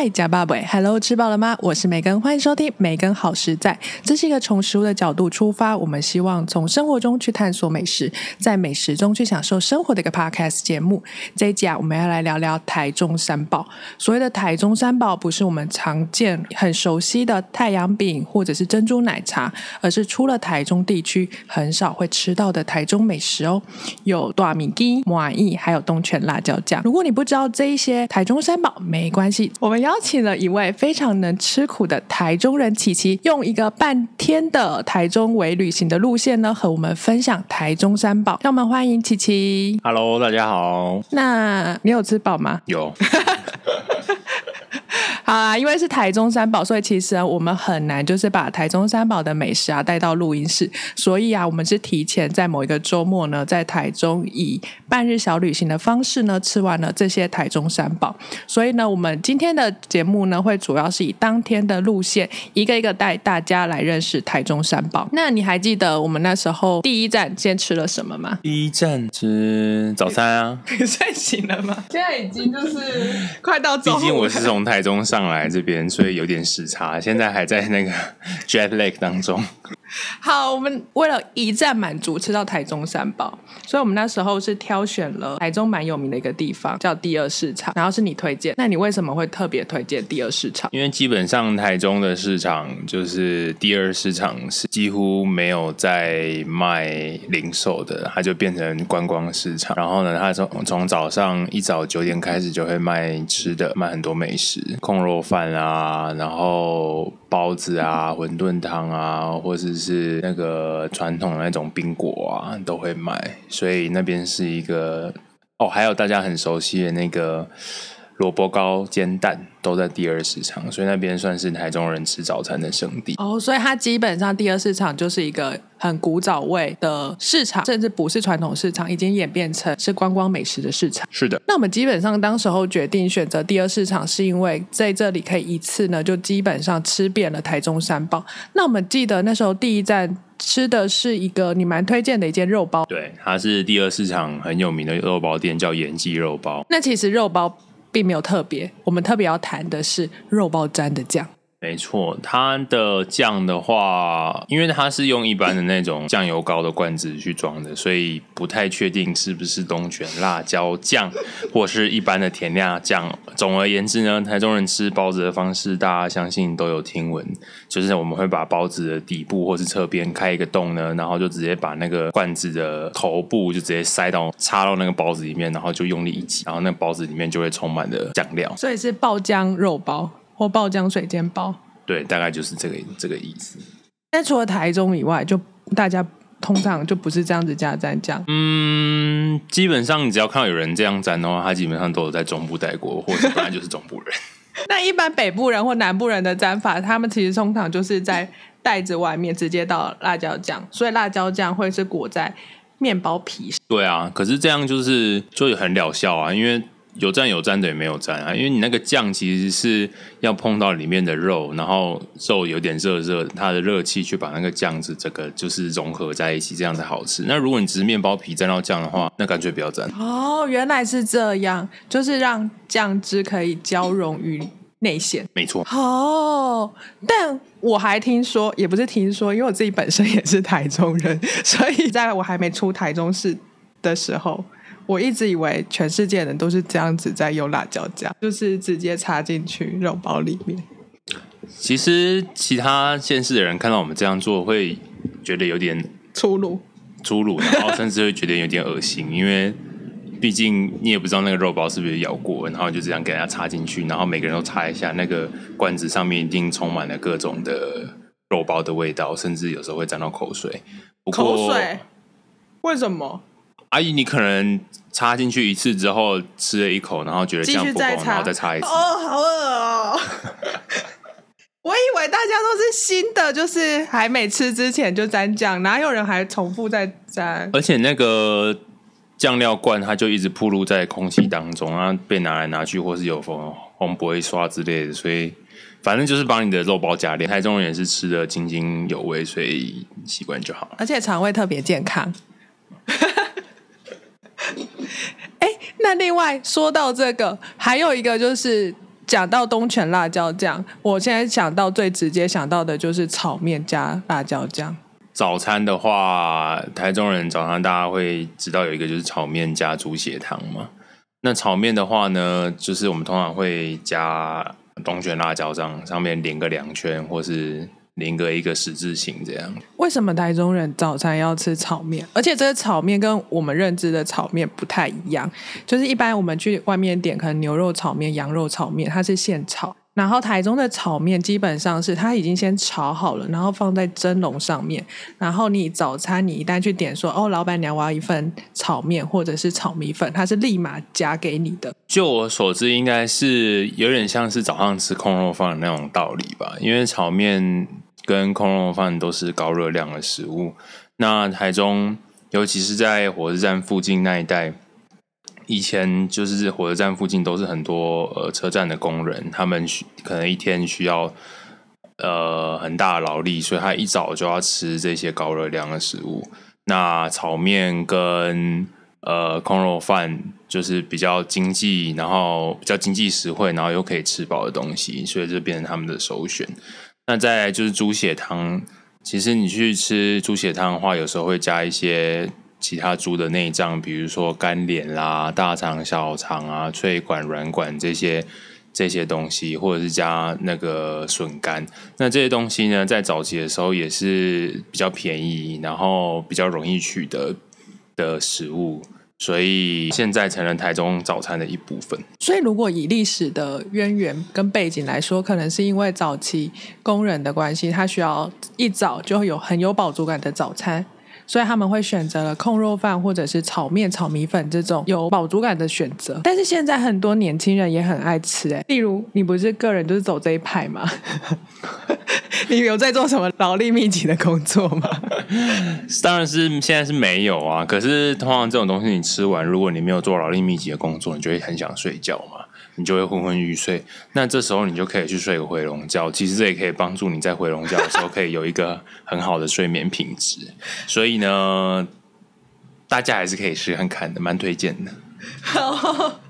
嗨，假爸爸，Hello，吃饱了吗？我是梅根，欢迎收听梅根好实在。这是一个从食物的角度出发，我们希望从生活中去探索美食，在美食中去享受生活的一个 Podcast 节目。这一集啊，我们要来聊聊台中三宝。所谓的台中三宝，不是我们常见、很熟悉的太阳饼或者是珍珠奶茶，而是出了台中地区很少会吃到的台中美食哦。有大米鸡、麻意，还有东泉辣椒酱。如果你不知道这一些台中三宝，没关系，我们要邀请了一位非常能吃苦的台中人琪琪，用一个半天的台中为旅行的路线呢，和我们分享台中三宝。让我们欢迎琪琪。Hello，大家好。那你有吃饱吗？有，好啊，因为是台中三宝，所以其实啊我们很难就是把台中三宝的美食啊带到录音室，所以啊，我们是提前在某一个周末呢，在台中以半日小旅行的方式呢，吃完了这些台中三宝。所以呢，我们今天的节目呢，会主要是以当天的路线，一个一个带大家来认识台中三宝。那你还记得我们那时候第一站先吃了什么吗？第一站吃早餐啊。你睡醒了吗？现在已经就是 快到毕竟我是从台中上上来这边，所以有点时差，现在还在那个 jet lag 当中。好，我们为了一站满足吃到台中三宝，所以我们那时候是挑选了台中蛮有名的一个地方，叫第二市场，然后是你推荐。那你为什么会特别推荐第二市场？因为基本上台中的市场就是第二市场是几乎没有在卖零售的，它就变成观光市场。然后呢，它从从早上一早九点开始就会卖吃的，卖很多美食，控肉饭啊，然后包子啊、馄饨汤啊，或者是那个传统的那种冰果啊，都会卖。所以那边是一个哦，还有大家很熟悉的那个。萝卜糕、煎蛋都在第二市场，所以那边算是台中人吃早餐的圣地。哦，所以它基本上第二市场就是一个很古早味的市场，甚至不是传统市场，已经演变成是观光美食的市场。是的，那我们基本上当时候决定选择第二市场，是因为在这里可以一次呢就基本上吃遍了台中三宝。那我们记得那时候第一站吃的是一个你蛮推荐的一间肉包，对，它是第二市场很有名的肉包店，叫延记肉包。那其实肉包并没有特别，我们特别要谈的是肉包沾的酱。没错，它的酱的话，因为它是用一般的那种酱油膏的罐子去装的，所以不太确定是不是东泉辣椒酱，或是一般的甜辣酱。总而言之呢，台中人吃包子的方式，大家相信都有听闻，就是我们会把包子的底部或是侧边开一个洞呢，然后就直接把那个罐子的头部就直接塞到插到那个包子里面，然后就用力一挤，然后那个包子里面就会充满了酱料。所以是爆浆肉包或爆浆水煎包。对，大概就是这个这个意思。但除了台中以外，就大家通常就不是这样子加蘸酱。嗯，基本上你只要看到有人这样蘸的话，他基本上都有在中部待过，或者本来就是中部人。那一般北部人或南部人的蘸法，他们其实通常就是在袋子外面直接倒辣椒酱，所以辣椒酱会是裹在面包皮上。对啊，可是这样就是就很疗效啊，因为有蘸有蘸的也没有蘸啊，因为你那个酱其实是要碰到里面的肉，然后肉有点热热，它的热气去把那个酱子这个就是融合在一起，这样才好吃。那如果你只是面包皮蘸到酱的话，那干脆不要蘸。哦，原来是这样，就是让酱汁可以交融于内馅。没错，哦，但我还听说，也不是听说，因为我自己本身也是台中人，所以在我还没出台中市的时候，我一直以为全世界人都是这样子在用辣椒酱，就是直接插进去肉包里面。其实其他县市的人看到我们这样做，会觉得有点粗鲁，粗鲁，然后甚至会觉得有点恶心，因为毕竟你也不知道那个肉包是不是咬过，然后就这样给它插进去，然后每个人都插一下，那个罐子上面一定充满了各种的肉包的味道，甚至有时候会沾到口水。不过口水？为什么？阿姨，你可能插进去一次之后吃了一口，然后觉得这继样不够，续再插，然后再插一次。哦，好饿哦！我以为大家都是新的，就是还没吃之前就沾酱，哪有人还重复在沾？而且那个酱料罐，它就一直铺露在空气当中，然后被拿来拿去，或是有风风不会刷之类的，所以反正就是把你的肉包加练。台中人也是吃的津津有味，所以习惯就好了。而且肠胃特别健康。哎，那另外说到这个，还有一个就是讲到东泉辣椒酱，我现在想到最直接想到的就是炒面加辣椒酱。早餐的话，台中人早上大家会知道有一个就是炒面加猪血汤嘛。那炒面的话呢，就是我们通常会加东泉辣椒酱，上面连个两圈，或是连个一个十字形这样。为什么台中人早餐要吃炒面？而且这个炒面跟我们认知的炒面不太一样，就是一般我们去外面点可能牛肉炒面、羊肉炒面，它是现炒。然后台中的炒面基本上是它已经先炒好了，然后放在蒸笼上面。然后你早餐你一旦去点说哦，老板娘我要一份炒面或者是炒米粉，它是立马夹给你的。就我所知，应该是有点像是早上吃空肉饭的那种道理吧。因为炒面跟空肉饭都是高热量的食物。那台中，尤其是在火车站附近那一带。以前就是火车站附近都是很多呃车站的工人，他们需可能一天需要呃很大的劳力，所以他一早就要吃这些高热量的食物。那炒面跟呃空肉饭就是比较经济，然后比较经济实惠，然后又可以吃饱的东西，所以就变成他们的首选。那再来就是猪血汤，其实你去吃猪血汤的话，有时候会加一些。其他猪的内脏，比如说肝连啦、大肠、小肠啊、脆管、软管这些这些东西，或者是加那个笋干，那这些东西呢，在早期的时候也是比较便宜，然后比较容易取得的食物，所以现在成了台中早餐的一部分。所以，如果以历史的渊源跟背景来说，可能是因为早期工人的关系，他需要一早就有很有饱足感的早餐。所以他们会选择了控肉饭或者是炒面、炒米粉这种有饱足感的选择。但是现在很多年轻人也很爱吃，哎，例如你不是个人就是走这一派吗？你有在做什么劳力密集的工作吗？当然是现在是没有啊。可是通常这种东西你吃完，如果你没有做劳力密集的工作，你就会很想睡觉嘛。你就会昏昏欲睡，那这时候你就可以去睡个回笼觉。其实这也可以帮助你在回笼觉的时候，可以有一个很好的睡眠品质。所以呢，大家还是可以试看看的，蛮推荐的。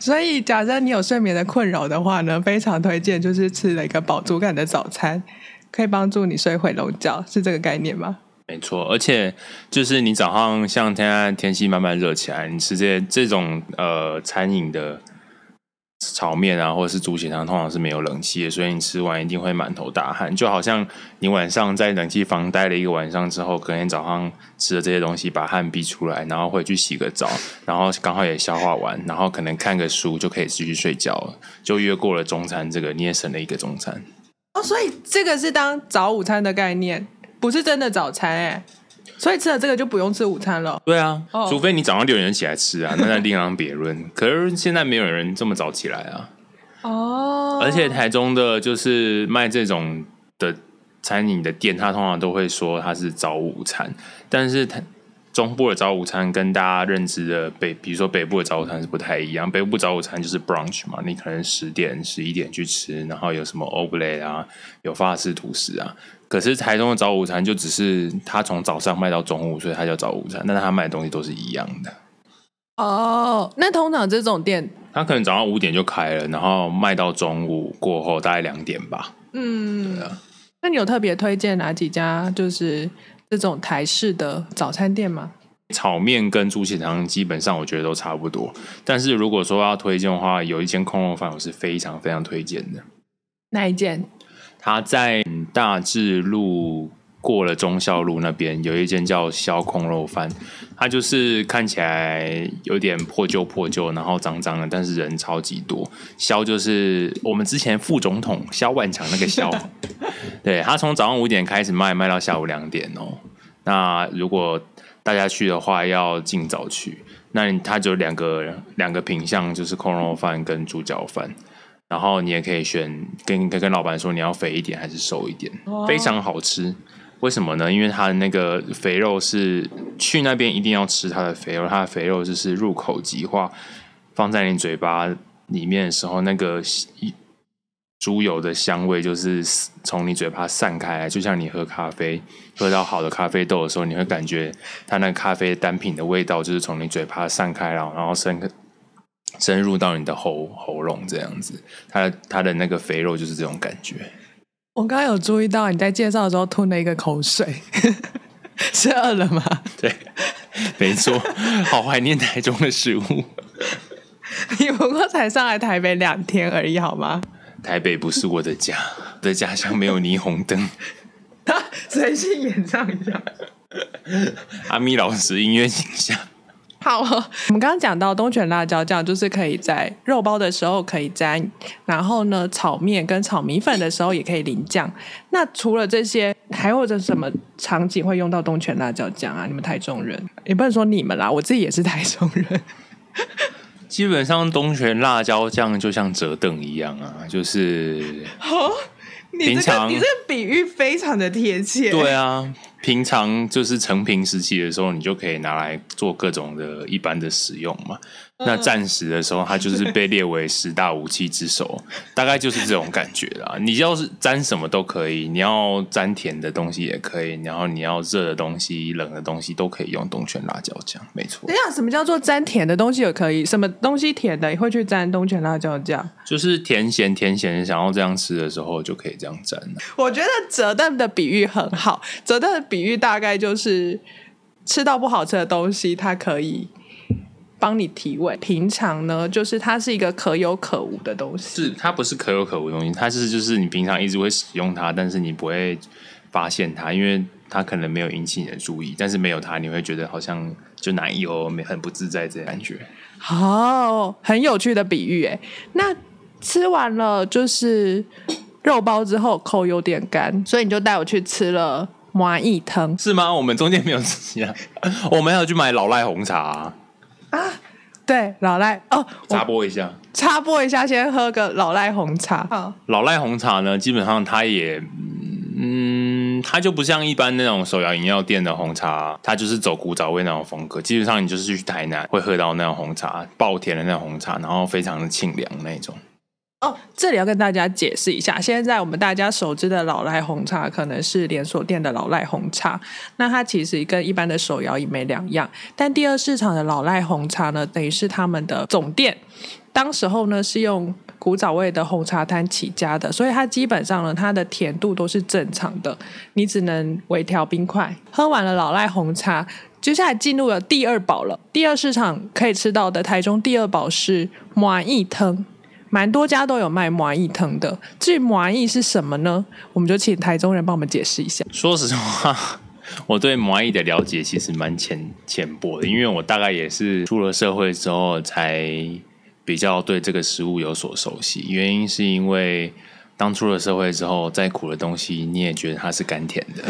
所以，假设你有睡眠的困扰的话呢，非常推荐就是吃了一个饱足感的早餐，可以帮助你睡回笼觉，是这个概念吗？没错，而且就是你早上像现在天气慢慢热起来，你吃这些这种呃餐饮的。炒面啊，或者是猪血汤，通常是没有冷气的，所以你吃完一定会满头大汗，就好像你晚上在冷气房待了一个晚上之后，隔天早上吃的这些东西把汗逼出来，然后回去洗个澡，然后刚好也消化完，然后可能看个书就可以继续睡觉了，就越过了中餐，这个你也省了一个中餐。哦，所以这个是当早午餐的概念，不是真的早餐哎。所以吃了这个就不用吃午餐了。对啊，除非你早上六点起来吃啊，那那另当别论。可是现在没有人这么早起来啊。哦。而且台中的就是卖这种的餐饮的店，他通常都会说它是早午餐，但是台中部的早午餐跟大家认知的北，比如说北部的早午餐是不太一样。北部早午餐就是 brunch 嘛，你可能十点、十一点去吃，然后有什么 o b l e 啊，有法式吐司啊。可是台中的早午餐就只是他从早上卖到中午，所以他叫早午餐。但是他卖的东西都是一样的。哦，那通常这种店，他可能早上五点就开了，然后卖到中午过后大概两点吧。嗯，对啊。那你有特别推荐哪几家就是这种台式的早餐店吗？炒面跟猪血汤基本上我觉得都差不多。但是如果说要推荐的话，有一间空肉饭我是非常非常推荐的。哪一间？他在大智路过了忠孝路那边有一间叫肖空肉饭，它就是看起来有点破旧破旧，然后脏脏的，但是人超级多。肖就是我们之前副总统肖万强那个肖，对他从早上五点开始卖，卖到下午两点哦。那如果大家去的话，要尽早去。那他就两个两个品相，就是空肉饭跟猪脚饭。然后你也可以选跟跟跟老板说你要肥一点还是瘦一点，非常好吃。为什么呢？因为它的那个肥肉是去那边一定要吃它的肥肉，它的肥肉就是入口即化，放在你嘴巴里面的时候，那个猪油的香味就是从你嘴巴散开来，就像你喝咖啡喝到好的咖啡豆的时候，你会感觉它那咖啡单品的味道就是从你嘴巴散开了，然后深深入到你的喉喉咙这样子。它它的那个肥肉就是这种感觉。我刚刚有注意到你在介绍的时候吞了一个口水，是饿了吗？对，没错，好怀念台中的食物。你不过才上来台北两天而已，好吗？台北不是我的家，我的家乡没有霓虹灯。随性演唱一下，阿咪老师音乐形象。好，我们刚刚讲到东泉辣椒酱，就是可以在肉包的时候可以沾，然后呢，炒面跟炒米粉的时候也可以淋酱。那除了这些，还有着什么场景会用到东泉辣椒酱啊？你们台中人也不能说你们啦，我自己也是台中人。基本上东泉辣椒酱就像折凳一样啊，就是 你这个你这个比喻非常的贴切。对啊。平常就是成平时期的时候，你就可以拿来做各种的一般的使用嘛。那战时的时候，它就是被列为十大武器之首，大概就是这种感觉啦。你要是沾什么都可以，你要沾甜的东西也可以，然后你要热的东西、冷的东西都可以用东泉辣椒酱，没错。等下，什么叫做沾甜的东西也可以？什么东西甜的也会去沾东泉辣椒酱？就是甜咸甜咸，想要这样吃的时候就可以这样沾。我觉得折凳的比喻很好，折凳的比喻大概就是吃到不好吃的东西，它可以。帮你提味，平常呢，就是它是一个可有可无的东西。是，它不是可有可无的东西，它是就是你平常一直会使用它，但是你不会发现它，因为它可能没有引起你的注意。但是没有它，你会觉得好像就奶油很不自在这感觉。好，很有趣的比喻哎。那吃完了就是肉包之后，口有点干，所以你就带我去吃了麻意汤，是吗？我们中间没有吃啊，我们还要去买老赖红茶。啊，对，老赖哦，插播一下，插播一下，先喝个老赖红茶。好，老赖红茶呢，基本上它也，嗯，它就不像一般那种手摇饮料店的红茶，它就是走古早味那种风格。基本上你就是去台南会喝到那种红茶，爆甜的那种红茶，然后非常的清凉那种。哦，这里要跟大家解释一下，现在我们大家熟知的老赖红茶可能是连锁店的老赖红茶，那它其实跟一般的手摇饮没两样。但第二市场的老赖红茶呢，等于是他们的总店，当时候呢是用古早味的红茶摊起家的，所以它基本上呢，它的甜度都是正常的，你只能微调冰块。喝完了老赖红茶，接下来进入了第二宝了。第二市场可以吃到的台中第二宝是麻意汤。蛮多家都有卖麻意藤的，至于麻意是什么呢？我们就请台中人帮我们解释一下。说实话，我对麻意的了解其实蛮浅浅薄的，因为我大概也是出了社会之后才比较对这个食物有所熟悉。原因是因为当出了社会之后，再苦的东西你也觉得它是甘甜的。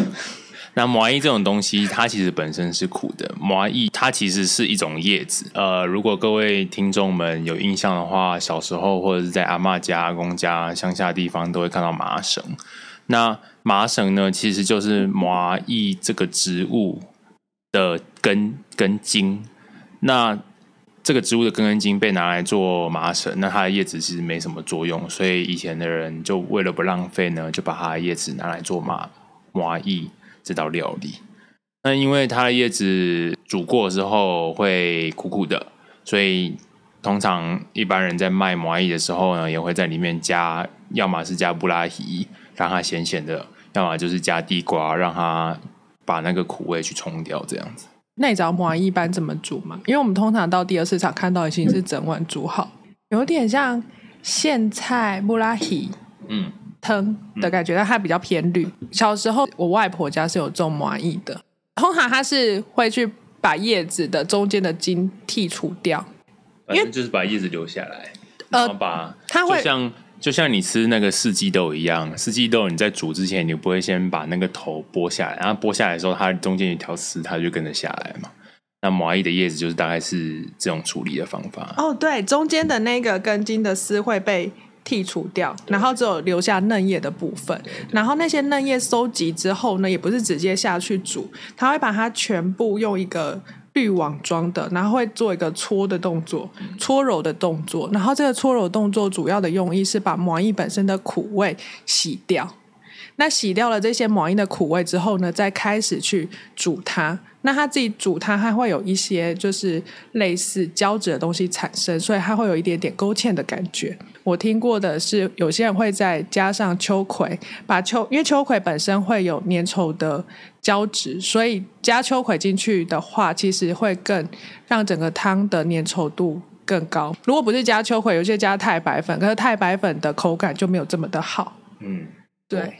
那麻意这种东西，它其实本身是苦的。麻意它其实是一种叶子。呃，如果各位听众们有印象的话，小时候或者是在阿妈家、阿公家、乡下地方都会看到麻绳。那麻绳呢，其实就是麻意这个植物的根根茎。那这个植物的根根茎被拿来做麻绳，那它的叶子其实没什么作用，所以以前的人就为了不浪费呢，就把它的叶子拿来做麻麻意。这道料理，那因为它的叶子煮过之后会苦苦的，所以通常一般人在卖麻蚁的时候呢，也会在里面加，要么是加布拉提，让它咸咸的；要么就是加地瓜，让它把那个苦味去冲掉。这样子，那你知道麻蚁一般怎么煮吗？因为我们通常到第二市场看到已经是整碗煮好，有点像苋菜布拉提，嗯。藤的感觉，但它比较偏绿。小时候我外婆家是有种麻蚁的，通常它是会去把叶子的中间的茎剔除掉，反正就是把叶子留下来，然后把它会像就像你吃那个四季豆一样，四季豆你在煮之前，你不会先把那个头剥下来，然后剥下来的时候，它中间一条丝它就跟着下来嘛。那麻蚁的叶子就是大概是这种处理的方法。哦，对，中间的那个根茎的丝会被。剔除掉，然后只有留下嫩叶的部分。然后那些嫩叶收集之后呢，也不是直接下去煮，它会把它全部用一个滤网装的，然后会做一个搓的动作，搓揉的动作。然后这个搓揉动作主要的用意是把毛衣本身的苦味洗掉。那洗掉了这些麻印的苦味之后呢，再开始去煮它。那它自己煮它，它会有一些就是类似胶质的东西产生，所以它会有一点点勾芡的感觉。我听过的是，有些人会再加上秋葵，把秋因为秋葵本身会有粘稠的胶质，所以加秋葵进去的话，其实会更让整个汤的粘稠度更高。如果不是加秋葵，有些加太白粉，可是太白粉的口感就没有这么的好。嗯，对，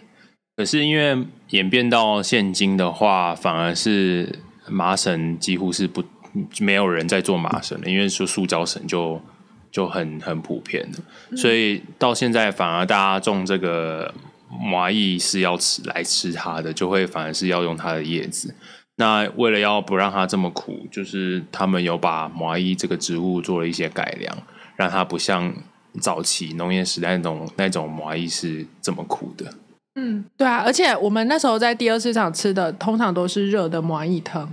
可是因为演变到现今的话，反而是麻绳几乎是不没有人在做麻绳了，因为说塑胶绳就就很很普遍了，所以到现在反而大家种这个麻艺是要吃来吃它的，就会反而是要用它的叶子。那为了要不让它这么苦，就是他们有把麻艺这个植物做了一些改良，让它不像早期农业时代那种那种麻艺是这么苦的。嗯，对啊，而且我们那时候在第二市场吃的，通常都是热的麻薏汤。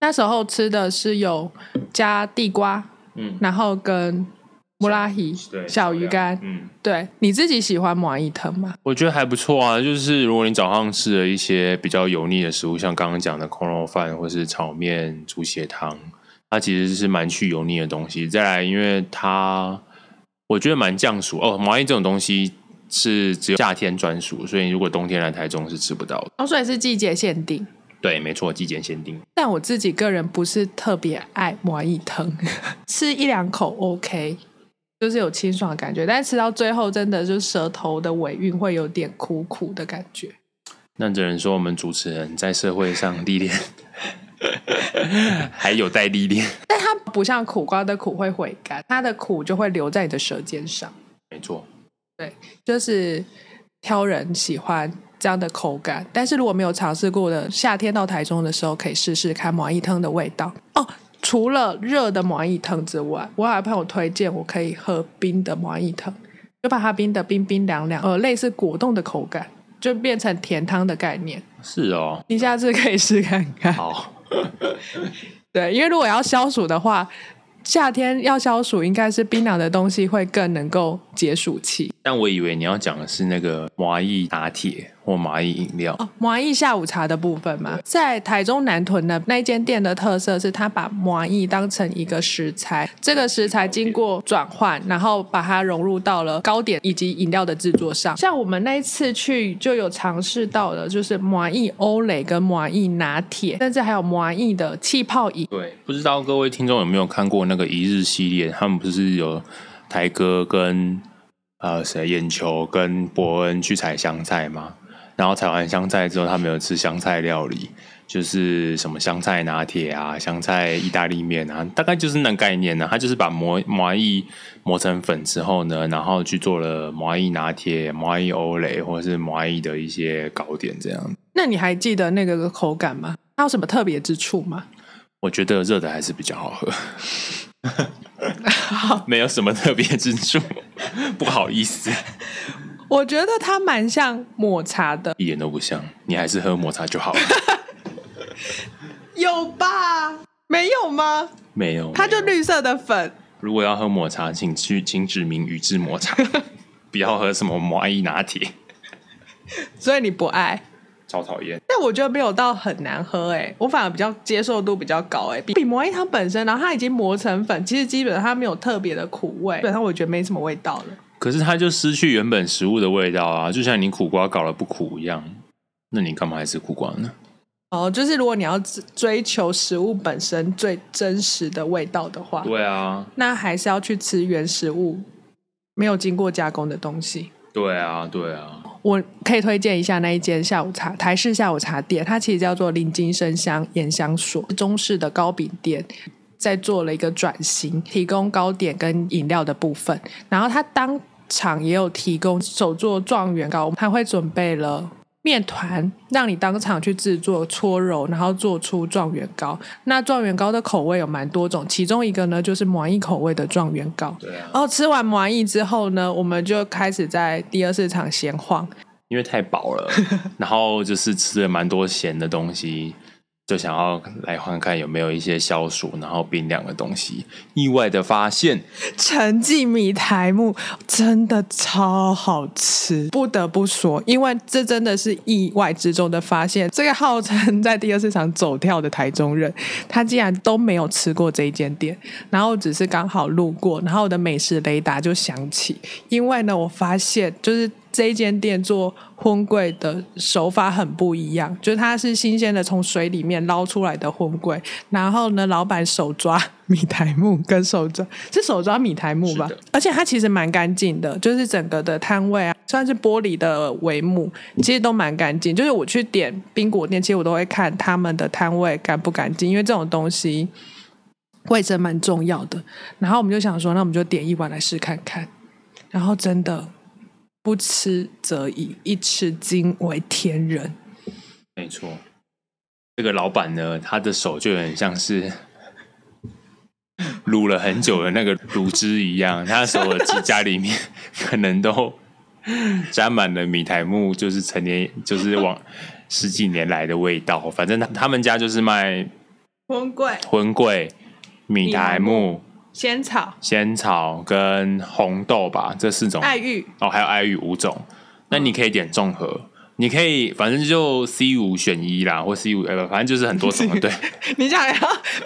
那时候吃的是有加地瓜，嗯然后跟木拉希对小鱼干。嗯。对，你自己喜欢麻薏汤吗？我觉得还不错啊，就是如果你早上吃了一些比较油腻的食物，像刚刚讲的空肉饭或是炒面、猪血汤，它其实是蛮去油腻的东西。再来，因为它我觉得蛮降暑哦，麻叶这种东西是只有夏天专属，所以如果冬天来台中是吃不到的。哦，所以是季节限定。对，没错，季节限定。但我自己个人不是特别爱麻薏汤，吃一两口 OK，就是有清爽的感觉，但吃到最后真的就是舌头的尾韵会有点苦苦的感觉。那只能说我们主持人在社会上历练 还有待历练。但它不像苦瓜的苦会回甘，它的苦就会留在你的舌尖上。没错，就是挑人喜欢这样的口感，但是如果没有尝试过的，夏天到台中的时候可以试试看麻薏汤的味道哦。除了热的麻薏汤之外，我还有朋友推荐我可以喝冰的麻薏汤，就把它冰的冰冰凉凉，呃，类似果冻的口感，就变成甜汤的概念。是哦，你下次可以试看看。好，对，因为如果要消暑的话，夏天要消暑，应该是冰凉的东西会更能够解暑气。但我以为你要讲的是那个麻艺拿铁或麻艺饮料。哦，麻薏下午茶的部分嘛，在台中南屯的那一间店的特色是，它把麻薏当成一个食材，这个食材经过转换，然后把它融入到了糕点以及饮料的制作上。像我们那一次去就有尝试到的，就是麻薏欧蕾跟麻薏拿铁，甚至还有麻薏的气泡饮。对，不知道各位听众有没有看过那个一日系列？他们不是有台哥跟呃谁眼球跟伯恩去采香菜吗？然后采完香菜之后，他们有吃香菜料理，就是什么香菜拿铁啊、香菜意大利面啊，大概就是那概念呢、他就是把磨麻薏磨成粉之后呢，然后去做了麻薏拿铁、麻薏欧蕾或者是麻薏的一些糕点这样。那你还记得那个口感吗？它有什么特别之处吗？我觉得热的还是比较好喝，没有什么特别之处，不好意思，我觉得它蛮像抹茶的，一点都不像。你还是喝抹茶就好了。有吧？没有吗？没有，它就绿色的粉。如果要喝抹茶，请去请指明宇治抹茶，不要喝什么麻薏拿铁，所以你不爱。超讨厌。但我觉得没有到很难喝诶、我反而比较接受度比较高哎、比比魔芋汤本身，然后它已经磨成粉，其实基本上它没有特别的苦味，基本上我觉得没什么味道了。可是它就失去原本食物的味道啊，就像你苦瓜搞了不苦一样，那你干嘛还吃苦瓜呢？哦，就是如果你要追求食物本身最真实的味道的话，对啊，那还是要去吃原食物，没有经过加工的东西。对啊，对啊，我可以推荐一下那一间下午茶台式下午茶店，它其实叫做林金生香盐香所，中式的糕饼店。在做了一个转型，提供糕点跟饮料的部分，然后它当场也有提供手做状元糕，它会准备了面团，让你当场去制作搓揉，然后做出状元糕。那状元糕的口味有蛮多种，其中一个呢就是麻意口味的状元糕。对啊，然后吃完麻意之后呢，我们就开始在第二市场闲晃。因为太饱了，然后就是吃了蛮多咸的东西，就想要来看看有没有一些消暑然后冰凉的东西。意外的发现，陈记米苔木真的超好吃，不得不说，因为这真的是意外之中的发现。这个号称在第二市场走跳的台中人，他竟然都没有吃过这一间店，然后只是刚好路过，然后我的美食雷达就响起，因为呢，我发现就是。这一间店做荤桂的手法很不一样，就是它是新鲜的从水里面捞出来的荤桂，然后呢，老板手抓米苔木跟手抓是手抓米苔木吧，而且它其实蛮干净的，就是整个的摊位啊，算是玻璃的帷幕，其实都蛮干净。就是我去点冰果店，其实我都会看他们的摊位干不干净，因为这种东西卫生蛮重要的。然后我们就想说，那我们就点一碗来试看看，然后真的。不吃则已，一吃惊为天人。没错，这个老板呢，他的手就很像是 卤了很久的那个卤汁一样，他的手的指甲里面可能都沾满了米苔木，就是成年，就是往 十几年来的味道。反正他他们家就是卖荤桂、荤桂、米苔木。仙草、仙草跟红豆吧，这四种。爱玉哦，还有爱玉五种。那你可以点综合，你可以反正就 C 五选一啦，或 C 五呃，反正就是很多种。对，你想要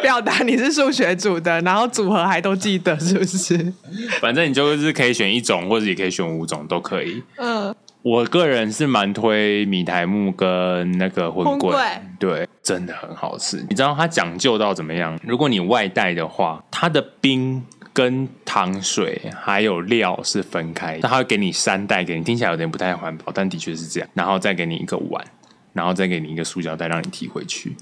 表达你是数学组的，然后组合还都记得是不是？反正你就是可以选一种，或者也可以选五种，都可以。嗯，我个人是蛮推米苔木跟那个荤桂，荤桂对，真的很好吃。你知道它讲究到怎么样？如果你外带的话，它的冰跟糖水还有料是分开，那它会给你三袋给你，听起来有点不太环保，但的确是这样。然后再给你一个碗，然后再给你一个塑胶袋让你提回去。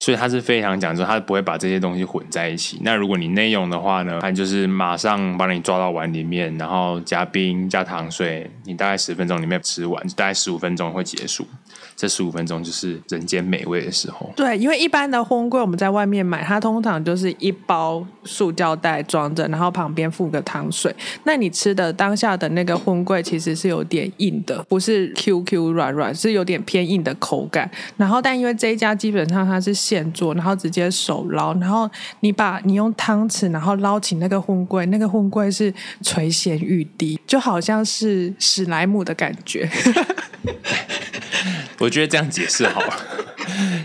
所以他是非常讲究，他不会把这些东西混在一起。那如果你内用的话呢，他就是马上帮你抓到碗里面，然后加冰加糖水，你大概十分钟里面吃完，大概十五分钟会结束。这十五分钟就是人间美味的时候。对，因为一般的荤桂我们在外面买，它通常就是一包塑胶袋装着，然后旁边附个糖水。那你吃的当下的那个荤桂其实是有点硬的，不是 Q Q 软软，是有点偏硬的口感。然后，但因为这一家基本上它是现做，然后直接手捞，然后你把你用汤匙，然后捞起那个荤桂，那个荤桂是垂涎欲滴，就好像是史莱姆的感觉。我觉得这样解释好了。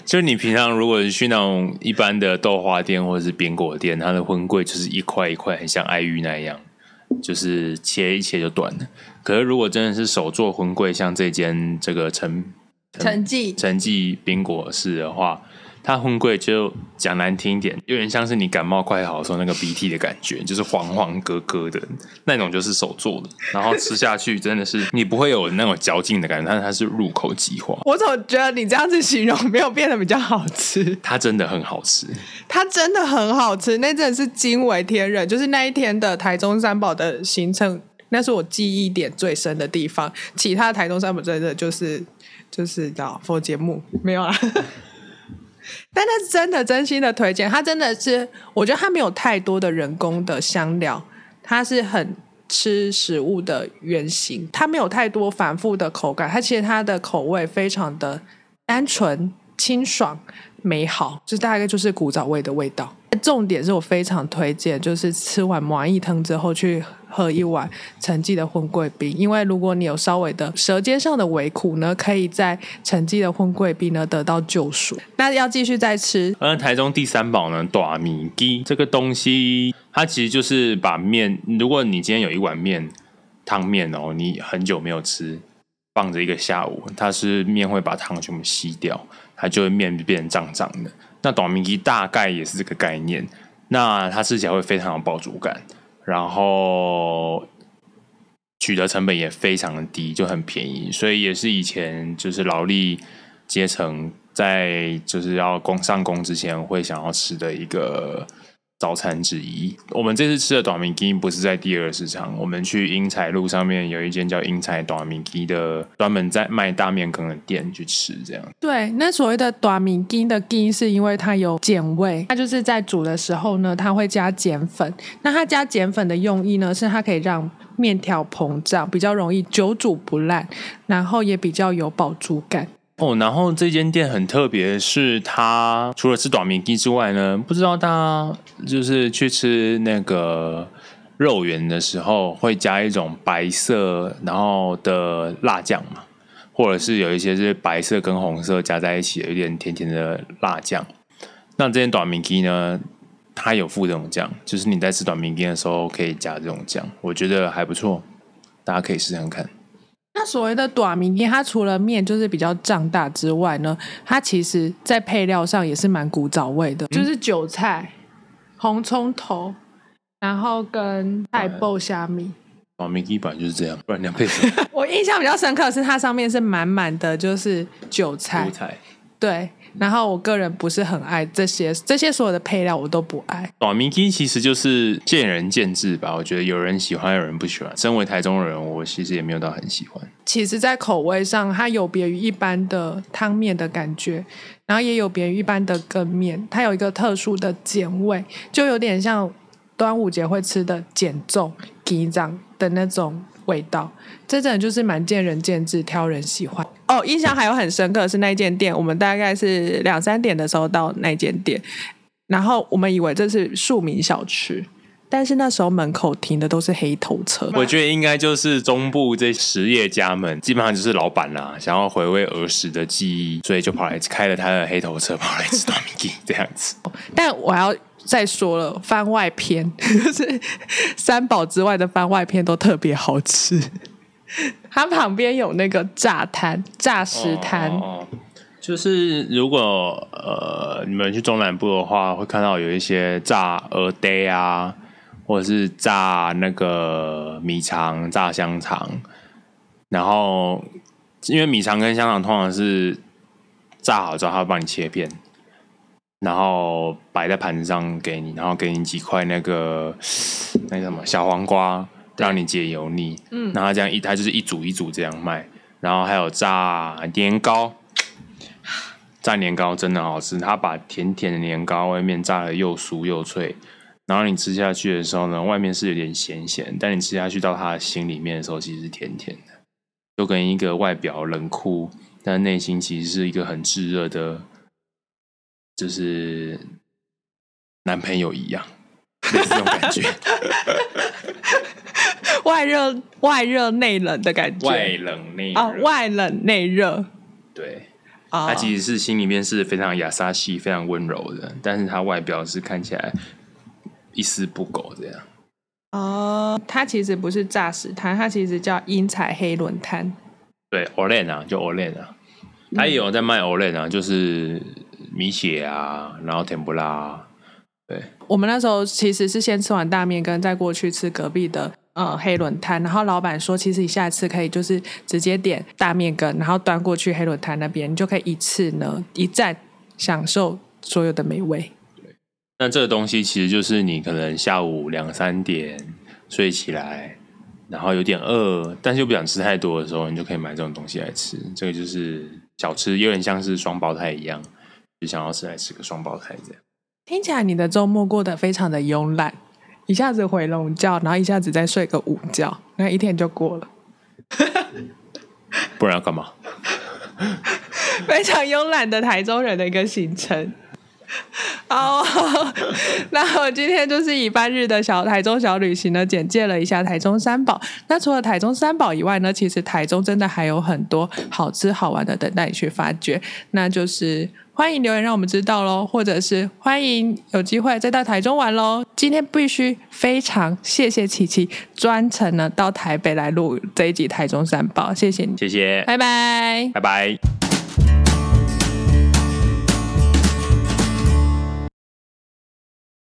就是你平常如果去那种一般的豆花店或者是边果店，它的荤桂就是一块一块，很像爱玉那样，就是切一切就断了。可是如果真的是手做荤桂，像这间这个陈成绩陈记冰果室的话，它荤贵就讲难听一点，有点像是你感冒快好的时候那个鼻涕的感觉，就是黄黄咯咯的那种，就是手做的。然后吃下去真的是你不会有那种嚼劲的感觉，但是它是入口即化，我总觉得你这样子形容没有变得比较好吃。它真的很好吃。它真的很好吃，那真的是惊为天人。就是那一天的台中三宝的行程，那是我记忆点最深的地方。其他台中三宝真的就是就是叫佛节目没有啦。但那是真的真心的推荐，它真的是，我觉得它没有太多的人工的香料，它是很吃食物的原型，它没有太多繁复的口感，它其实它的口味非常的单纯、清爽、美好，就大概就是古早味的味道。重点是我非常推荐，就是吃完麻意汤之后去喝一碗陈记的荤桂冰，因为如果你有稍微的舌尖上的微苦呢，可以在陈记的荤桂冰呢得到救赎。那要继续再吃，而台中第三宝呢，短米鸡这个东西，它其实就是把面，如果你今天有一碗面汤面哦，你很久没有吃，放着一个下午，它是面会把汤全部吸掉，它就会面变成胀胀的。那短米鸡大概也是这个概念，那它吃起来会非常有饱足感，然后取得成本也非常的低，就很便宜，所以也是以前就是劳力阶层在就是要工上工之前会想要吃的一个早餐之一。我们这次吃的短米鸡不是在第二市场，我们去英才路上面有一间叫英才短米鸡的，专门在卖大面羹的店去吃，这样。对，那所谓的短米筋的筋，是因为它有碱味，它就是在煮的时候呢，它会加碱粉。那它加碱粉的用意呢，是它可以让面条膨胀，比较容易久煮不烂，然后也比较有饱足感。哦，然后这间店很特别，是它除了吃短面鸡之外呢，不知道大家就是去吃那个肉圆的时候，会加一种白色然后的辣酱嘛，或者是有一些是白色跟红色加在一起的，有点甜甜的辣酱。那这间短米鸡呢，它有附这种酱，就是你在吃短面鸡的时候可以加这种酱，我觉得还不错，大家可以试试看。那所谓的短米鸡，它除了面就是比较胀大之外呢，它其实在配料上也是蛮古早味的，就是韭菜、红葱头，然后跟菜爆虾米。短明基本来就是这样，不然你要配什么？我印象比较深刻的是它上面是满满的就是韭菜韭，菜。对。然后我个人不是很爱这些，这些所有的配料我都不爱。短米鸡其实就是见仁见智吧，我觉得有人喜欢，有人不喜欢。身为台中人，我其实也没有到很喜欢。其实，在口味上，它有别于一般的汤面的感觉，然后也有别于一般的羹面，它有一个特殊的碱味，就有点像端午节会吃的碱粽、鸡掌的那种味道。这真的就是蛮见仁见智，挑人喜欢。哦，印象还有很深刻的是那间店，我们大概是两三点的时候到那间店，然后我们以为这是庶民小吃，但是那时候门口停的都是黑头车。我觉得应该就是中部这实业家们，基本上就是老板啦，想要回味儿时的记忆，所以就跑来开了他的黑头车，跑来吃大米鸡这样子。但我要再说了，番外篇就是三宝之外的番外篇都特别好吃。它旁边有那个炸摊、炸食摊，哦就是如果呃你们去中南部的话，会看到有一些炸鹅呆啊，或者是炸那个米肠、炸香肠，然后因为米肠跟香肠通常是炸好之后，他会帮你切片，然后摆在盘子上给你，然后给你几块那个那个什么小黄瓜，让你解油腻。嗯，然后这样一，它就是一组一组这样卖。然后还有炸年糕，炸年糕真的好吃，它把甜甜的年糕外面炸的又酥又脆，然后你吃下去的时候呢，外面是有点咸咸，但你吃下去到它的心里面的时候，其实是甜甜的，就跟一个外表冷酷，但内心其实是一个很炙热的，就是男朋友一样，类似这种感觉。外热外热内冷的感觉，外冷内热，啊，外冷内热对，啊，他其实是心里面是非常雅莎系、非常温柔的，但是他外表是看起来一丝不苟这样。哦，他其实不是炸食摊，他其实叫英彩黑轮摊。对 o l e n 啊，就 o l e n 啊，他也有在卖 o l e n 啊，就是米血啊，然后甜不辣、啊，对，我们那时候其实是先吃完大面羹，再过去吃隔壁的呃黑轮摊。然后老板说，其实你下次可以就是直接点大面羹，然后端过去黑轮摊那边，你就可以一次呢一站享受所有的美味。那这个东西其实就是你可能下午两三点睡起来，然后有点饿，但是又不想吃太多的时候，你就可以买这种东西来吃。这个就是小吃，有点像是双胞胎一样，就想要是来吃个双胞胎这样。听起来你的周末过得非常的慵懒，一下子回笼觉，然后一下子再睡个午觉，那一天就过了，不然要干嘛？非常慵懒的台中人的一个行程。好，那我今天就是以半日的小台中小旅行呢，简介了一下台中三宝。那除了台中三宝以外呢，其实台中真的还有很多好吃好玩的等待你去发掘。那就是欢迎留言让我们知道喽，或者是欢迎有机会再到台中玩喽。今天必须非常谢谢琪琪专程呢到台北来录这一集台中三宝，谢谢你，谢谢，拜拜。拜拜。